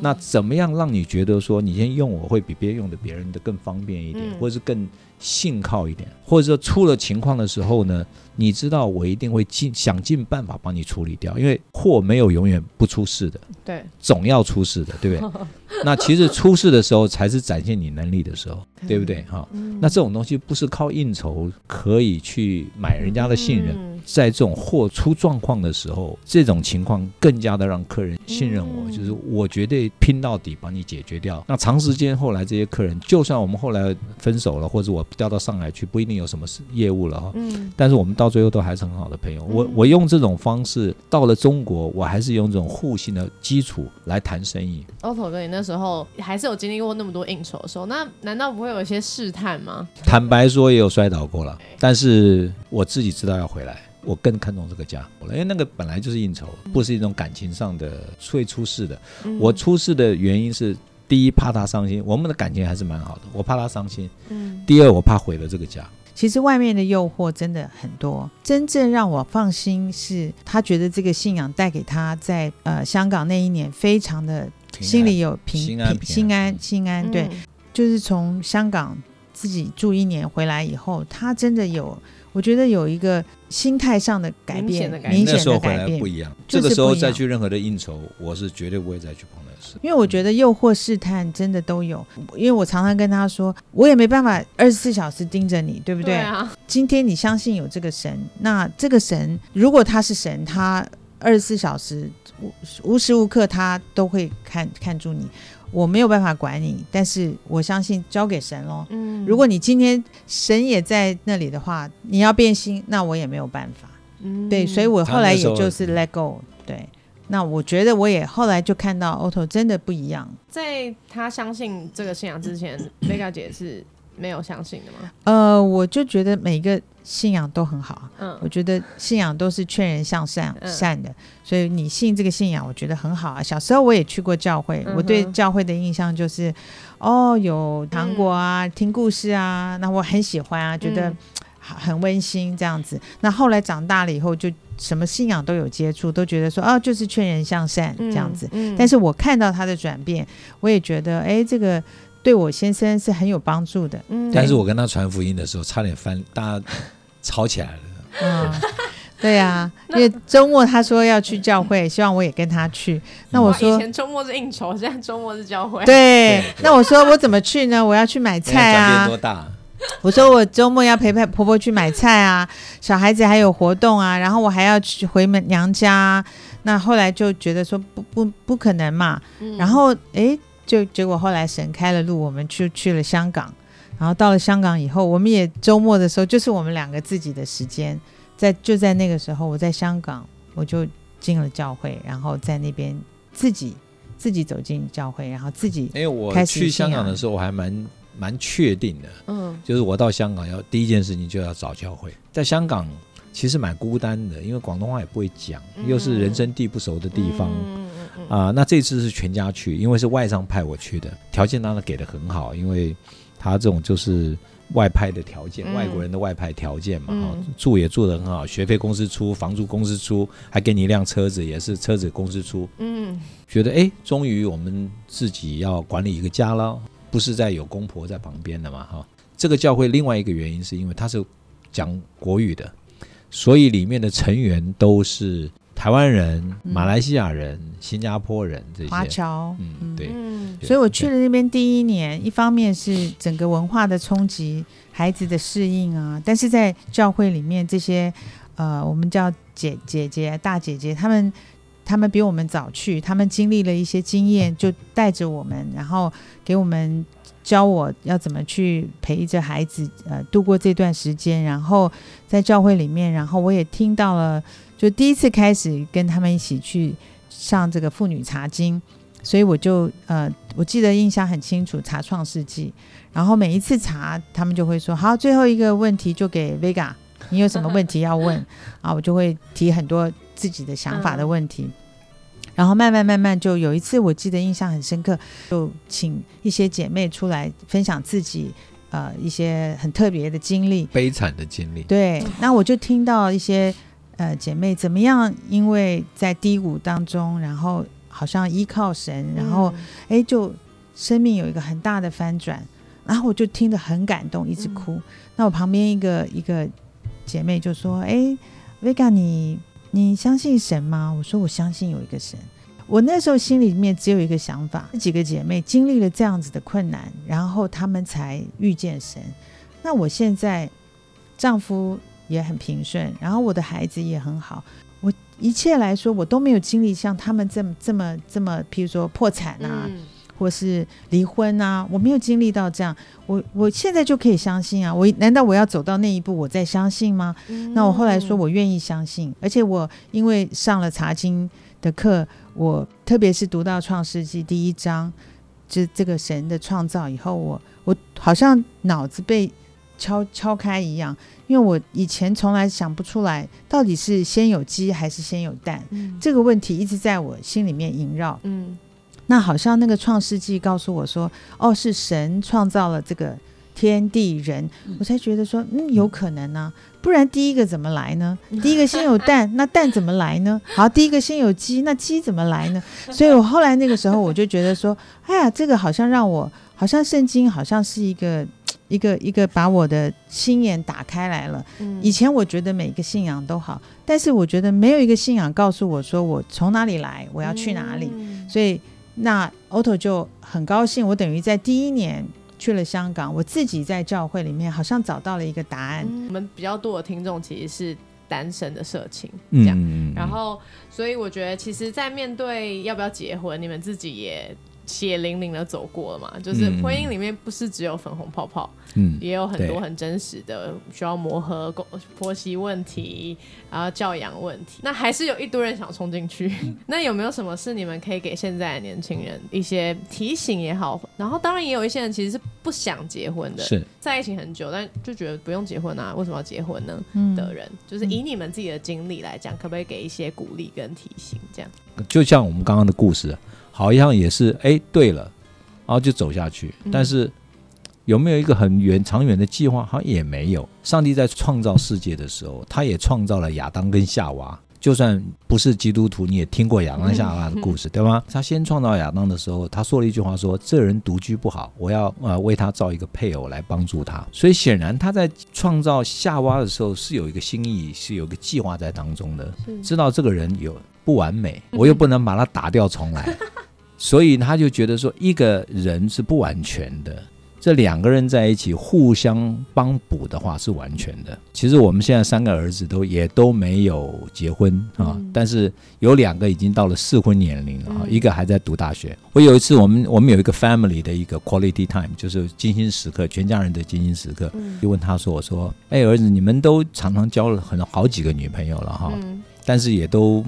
那怎么样让你觉得说你先用我会比别人用的别人的更方便一点，或者是更信靠一点，或者说出了情况的时候呢？你知道我一定会尽想尽办法帮你处理掉，因为货没有永远不出事的，对，总要出事的，对不对？那其实出事的时候才是展现你能力的时候，对。不对？哈，那这种东西不是靠应酬可以去买人家的信任，在这种货出状况的时候，这种情况更加的让客人信任我，就是我绝对拼到底帮你解决掉。那长时间后来这些客人，就算我们后来分手了，或者我调到上海去，不一定有什么业务了哈，嗯，但是我们。到最后都还是很好的朋友。我我用这种方式到了中国，我还是用这种互信的基础来谈生意。Otto 哥，你那时候还是有经历过那么多应酬的时候，那难道不会有一些试探吗？坦白说，也有摔倒过了。但是我自己知道要回来，我更看重这个家，因为那个本来就是应酬，不是一种感情上的会出事的。我出事的原因是，第一怕他伤心，我们的感情还是蛮好的，我怕他伤心。嗯。第二，我怕毁了这个家。其实外面的诱惑真的很多，真正让我放心是他觉得这个信仰带给他在呃香港那一年非常的心里有平心安心安心安。对，就是从香港自己住一年回来以后，他真的有，我觉得有一个心态上的改变，明显的改变不一样。这个时候再去任何的应酬，我是绝对不会再去碰的事。因为我觉得诱惑试探真的都有，因为我常常跟他说，我也没办法二十四小时盯着你，对不对？今天你相信有这个神，那这个神如果他是神，他二十四小时无无时无刻他都会看看住你。我没有办法管你，但是我相信交给神喽。嗯，如果你今天神也在那里的话，你要变心，那我也没有办法。嗯，对，所以我后来也就是 let go，对。那我觉得我也后来就看到 Otto 真的不一样，在他相信这个信仰之前，Vega 姐是没有相信的吗？呃，我就觉得每一个信仰都很好，嗯，我觉得信仰都是劝人向善善的，所以你信这个信仰，我觉得很好啊。小时候我也去过教会，我对教会的印象就是，哦，有糖果啊，听故事啊，那我很喜欢啊，觉得很温馨这样子。那后来长大了以后就。什么信仰都有接触，都觉得说啊，就是劝人向善这样子。但是我看到他的转变，我也觉得哎，这个对我先生是很有帮助的。嗯但是我跟他传福音的时候，差点翻，大家吵起来了。嗯，对 呀，因为周末他说要去教会，希望我也跟他去。那我说以前周末是应酬，现在周末是教会。对，那我说我怎么去呢？我要去买菜啊。多大？我说我周末要陪陪婆婆去买菜啊，小孩子还有活动啊，然后我还要去回门娘家。那后来就觉得说不不不可能嘛，然后哎，就结果后来神开了路，我们去去了香港。然后到了香港以后，我们也周末的时候就是我们两个自己的时间，在就在那个时候，我在香港我就进了教会，然后在那边自己。自己走进教会，然后自己因为我开始去香港的时候，我还蛮蛮确定的，嗯就是我到香港要第一件事情就要找教会。在香港其实蛮孤单的，因为广东话也不会讲，又是人生地不熟的地方。啊、那这次是全家去，因为是外商派我去的，条件当然给的很好，因为他这种就是外派的条件，嗯。外国人的外派条件嘛，住也住的很好，学费公司出，房租公司出，还给你一辆车子，也是车子公司出，嗯。觉得哎，终于我们自己要管理一个家了，不是在有公婆在旁边的嘛，哈。这个教会另外一个原因是因为它是讲国语的，所以里面的成员都是台湾人、嗯。马来西亚人、新加坡人这些。华。侨，嗯，对。嗯。对。所以我去了那边第一年，一方面是整个文化的冲击，孩子的适应啊，但是在教会里面这些呃，我们叫姐姐姐、大姐姐，他们他们比我们早去，他们经历了一些经验，就带着我们，然后给我们教我要怎么去陪着孩子呃度过这段时间，然后在教会里面，然后我也听到了，就第一次开始跟他们一起去上这个妇女查经。所以我就呃，我记得印象很清楚，查创世纪，然后每一次查，他们就会说，好，最后一个问题就给 Vega，你有什么问题要问啊？我就会提很多自己的想法的问题，然后慢慢慢慢就有一次，我记得印象很深刻，就请一些姐妹出来分享自己呃一些很特别的经历，悲惨的经历。对，那我就听到一些呃姐妹怎么样，因为在低谷当中，然后好像依靠神，然后哎就生命有一个很大的翻转，然后我就听得很感动，一直哭。那我旁边一个一个姐妹就说：“哎，Vega，你你相信神吗？”我说：“我相信有一个神。”我那时候心里面只有一个想法：几个姐妹经历了这样子的困难，然后她们才遇见神。那我现在丈夫也很平顺，然后我的孩子也很好，我一切来说我都没有经历像他们这么这么这么，譬如说破产啊，或是离婚啊，我没有经历到这样，我我现在就可以相信啊，我难道我要走到那一步我再相信吗？那我后来说，我愿意相信，而且我因为上了查经的课，我特别是读到创世纪第一章，这这个神的创造以后，我我好像脑子被敲敲开一样，因为我以前从来想不出来，到底是先有鸡还是先有蛋嗯这个问题，一直在我心里面萦绕。嗯那好像那个创世纪告诉我说，哦，是神创造了这个天地人，我才觉得说，嗯，有可能呢、不然第一个怎么来呢？第一个先有蛋，那蛋怎么来呢？好，第一个先有鸡，那鸡怎么来呢？所以我后来那个时候我就觉得说，哎呀，这个好像让我，好像圣经好像是一个。一个一个把我的心眼打开来了。嗯以前我觉得每个信仰都好，但是我觉得没有一个信仰告诉我说我从哪里来，我要去哪里。嗯所以那 Otto 就很高兴，我等于在第一年去了香港，我自己在教会里面好像找到了一个答案。嗯我们比较多的听众其实是单身的社情，这样。嗯，然后，所以我觉得，其实，在面对要不要结婚，你们自己也血淋淋的走过了嘛。就是嗯婚姻里面不是只有粉红泡泡，嗯，也有很多很真实的需要磨合、公婆媳问题，然后教养问题。那还是有一堆人想冲进去。那有没有什么是你们可以给现在的年轻人一些提醒也好？然后，当然也有一些人其实是不想结婚的，是在一起很久，但就觉得不用结婚啊，为什么要结婚呢？嗯的人，就是以你们自己的经历来讲，可不可以给一些鼓励跟提醒？这样，就像我们刚刚的故事，好像也是哎，对了，然后就走下去，嗯但是有没有一个很远长远的计划？好像也没有。上帝在创造世界的时候，他也创造了亚当跟夏娃。就算不是基督徒，你也听过亚当夏娃的故事，对吗？他先创造亚当的时候，他说了一句话说：“这人独居不好，我要呃为他造一个配偶来帮助他。”所以显然他在创造夏娃的时候是有一个心意，是有一个计划在当中的。知道这个人有不完美，我又不能把他打掉重来，所以他就觉得说，一个人是不完全的，这两个人在一起互相帮补的话是完全的。其实我们现在三个儿子都也都没有结婚啊，嗯但是有两个已经到了适婚年龄了啊，嗯一个还在读大学。我有一次，我们我们有一个 family 的一个 quality time，就是精心时刻，全家人的精心时刻。嗯就问他说：“我说，哎，儿子，你们都常常交了很好几个女朋友了哈，嗯但是也都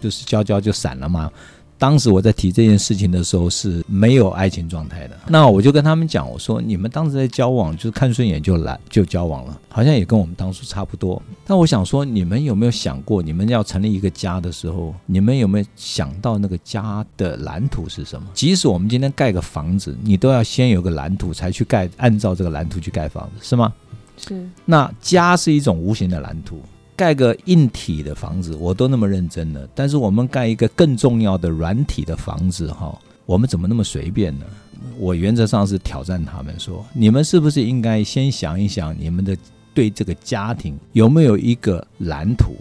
就是交交就散了嘛。当时我在提这件事情的时候是没有爱情状态的，那我就跟他们讲，我说你们当时在交往就是看顺眼就来就交往了，好像也跟我们当初差不多。但我想说，你们有没有想过，你们要成立一个家的时候，你们有没有想到那个家的蓝图是什么？即使我们今天盖个房子，你都要先有个蓝图才去盖，按照这个蓝图去盖房子，是吗？是，那家是一种无形的蓝图。盖个硬体的房子，我都那么认真了，但是我们盖一个更重要的软体的房子，哈，我们怎么那么随便呢？我原则上是挑战他们说，你们是不是应该先想一想，你们的对这个家庭有没有一个蓝图？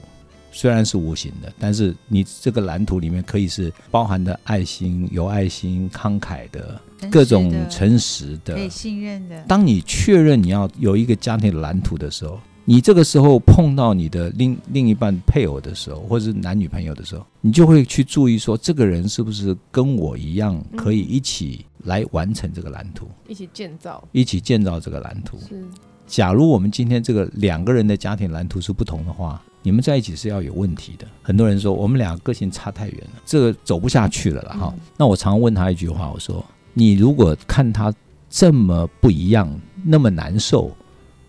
虽然是无形的，但是你这个蓝图里面可以是包含的爱心、有爱心、慷慨的各种诚实的、可以信任的。当你确认你要有一个家庭蓝图的时候。你这个时候碰到你的另另一半配偶的时候，或者是男女朋友的时候，你就会去注意说，这个人是不是跟我一样，可以一起来完成这个蓝图，一起建造，一起建造这个蓝图。是，假如我们今天这个两个人的家庭蓝图是不同的话，你们在一起是要有问题的。很多人说我们俩个个性差太远了，这个走不下去了了哈。那我常问他一句话，我说：你如果看他这么不一样，那么难受。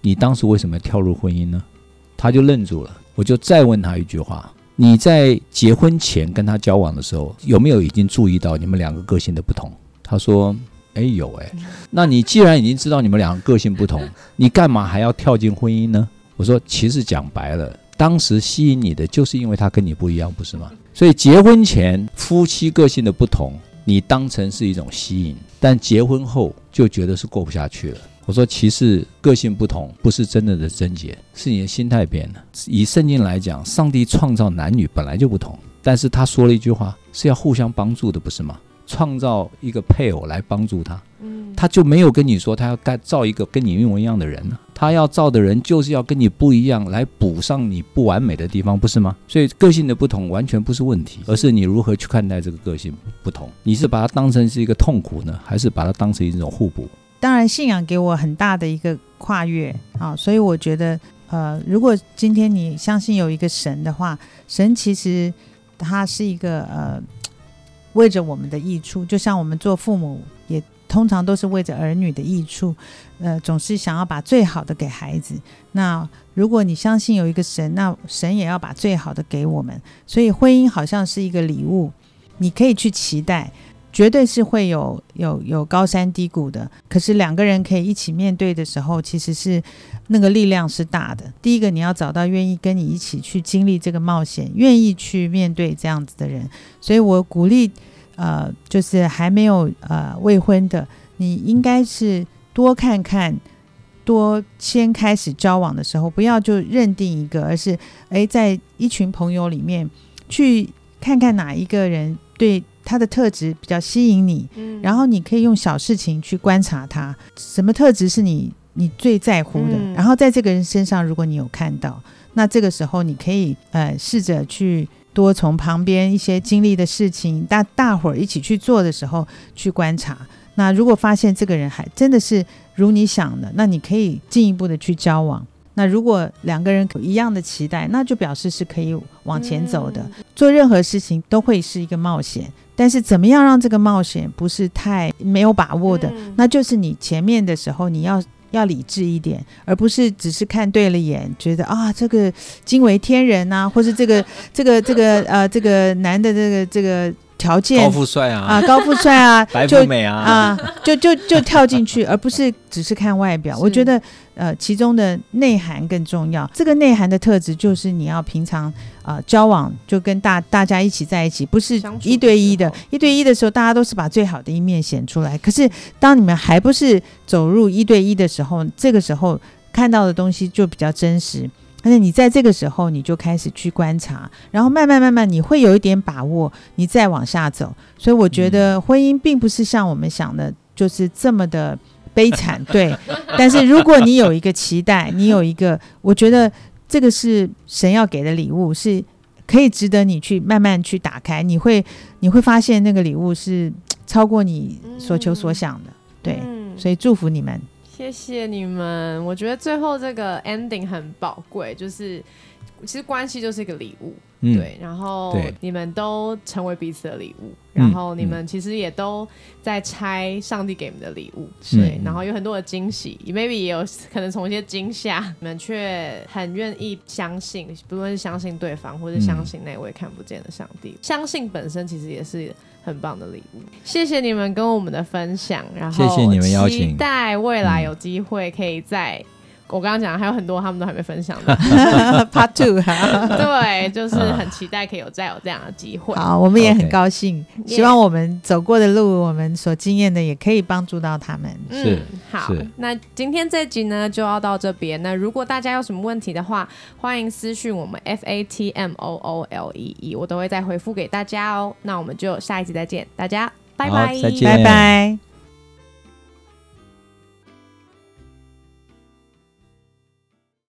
你当时为什么要跳入婚姻呢？他就愣住了。我就再问他一句话：你在结婚前跟他交往的时候，有没有已经注意到你们两个个性的不同？他说：哎，有哎。那你既然已经知道你们两个个性不同，你干嘛还要跳进婚姻呢？我说：其实讲白了，当时吸引你的就是因为他跟你不一样，不是吗？所以结婚前夫妻个性的不同，你当成是一种吸引，但结婚后就觉得是过不下去了。我说，其实个性不同不是真的的症结，是你的心态变了。以圣经来讲，上帝创造男女本来就不同，但是他说了一句话，是要互相帮助的，不是吗？创造一个配偶来帮助他，嗯，他就没有跟你说他要该造一个跟你一模一样的人呢。他要造的人就是要跟你不一样，来补上你不完美的地方，不是吗？所以个性的不同完全不是问题，而是你如何去看待这个个性不同。你是把它当成是一个痛苦呢，还是把它当成一种互补？当然，信仰给我很大的一个跨越啊，所以我觉得，呃，如果今天你相信有一个神的话，神其实他是一个呃，为着我们的益处，就像我们做父母也通常都是为着儿女的益处，呃，总是想要把最好的给孩子。那如果你相信有一个神，那神也要把最好的给我们。所以婚姻好像是一个礼物，你可以去期待。绝对是会有有有高山低谷的，可是两个人可以一起面对的时候，其实是那个力量是大的。第一个，你要找到愿意跟你一起去经历这个冒险、愿意去面对这样子的人。所以我鼓励，呃，就是还没有呃未婚的，你应该是多看看，多先开始交往的时候，不要就认定一个，而是诶，在一群朋友里面去看看哪一个人对。他的特质比较吸引你，然后你可以用小事情去观察他，什么特质是你你最在乎的，然后在这个人身上，如果你有看到，那这个时候你可以呃试着去多从旁边一些经历的事情，大大伙儿一起去做的时候去观察。那如果发现这个人还真的是如你想的，那你可以进一步的去交往。那如果两个人有一样的期待，那就表示是可以往前走的。做任何事情都会是一个冒险。但是怎么样让这个冒险不是太没有把握的？那就是你前面的时候你要要理智一点，而不是只是看对了眼，觉得啊这个惊为天人呐，或是这个这个这个呃这个男的这个这个条件高富帅啊啊高富帅啊 白富美啊啊就就就跳进去，而不是只是看外表。我觉得。呃，其中的内涵更重要。这个内涵的特质就是你要平常啊交往就跟大大家一起在一起，不是一对一的。一对一的时候，大家都是把最好的一面显出来。可是当你们还不是走入一对一的时候，这个时候看到的东西就比较真实。而且你在这个时候，你就开始去观察，然后慢慢慢慢，你会有一点把握，你再往下走。所以我觉得婚姻并不是像我们想的，就是这么的。悲惨，对。但是如果你有一个期待，你有一个，我觉得这个是神要给的礼物，是可以值得你去慢慢去打开。你会你会发现那个礼物是超过你所求所想的，对。所以祝福你们，谢谢你们。我觉得最后这个 ending 很宝贵，就是。其实关系就是一个礼物，嗯，对，然后你们都成为彼此的礼物，嗯然后你们其实也都在拆上帝给你们的礼物，是对，然后有很多的惊喜，maybe 也有可能从一些惊吓，你们却很愿意相信，不论是相信对方，或是相信那位看不见的上帝，相信本身其实也是很棒的礼物。谢谢你们跟我们的分享，然后谢谢你们邀请期待未来有机会可以在。我刚刚讲还有很多他们都还没分享的，Part Two 哈。对，就是很期待可以有再有这样的机会。好，我们也很高兴希望我们走过的路，我们所经验的，也可以帮助到他们。是嗯，好，那今天这集呢就要到这边。那如果大家有什么问题的话，欢迎私讯我们 F A T M O O L E E，我都会再回复给大家哦。那我们就下一集再见，大家拜拜，再见拜拜。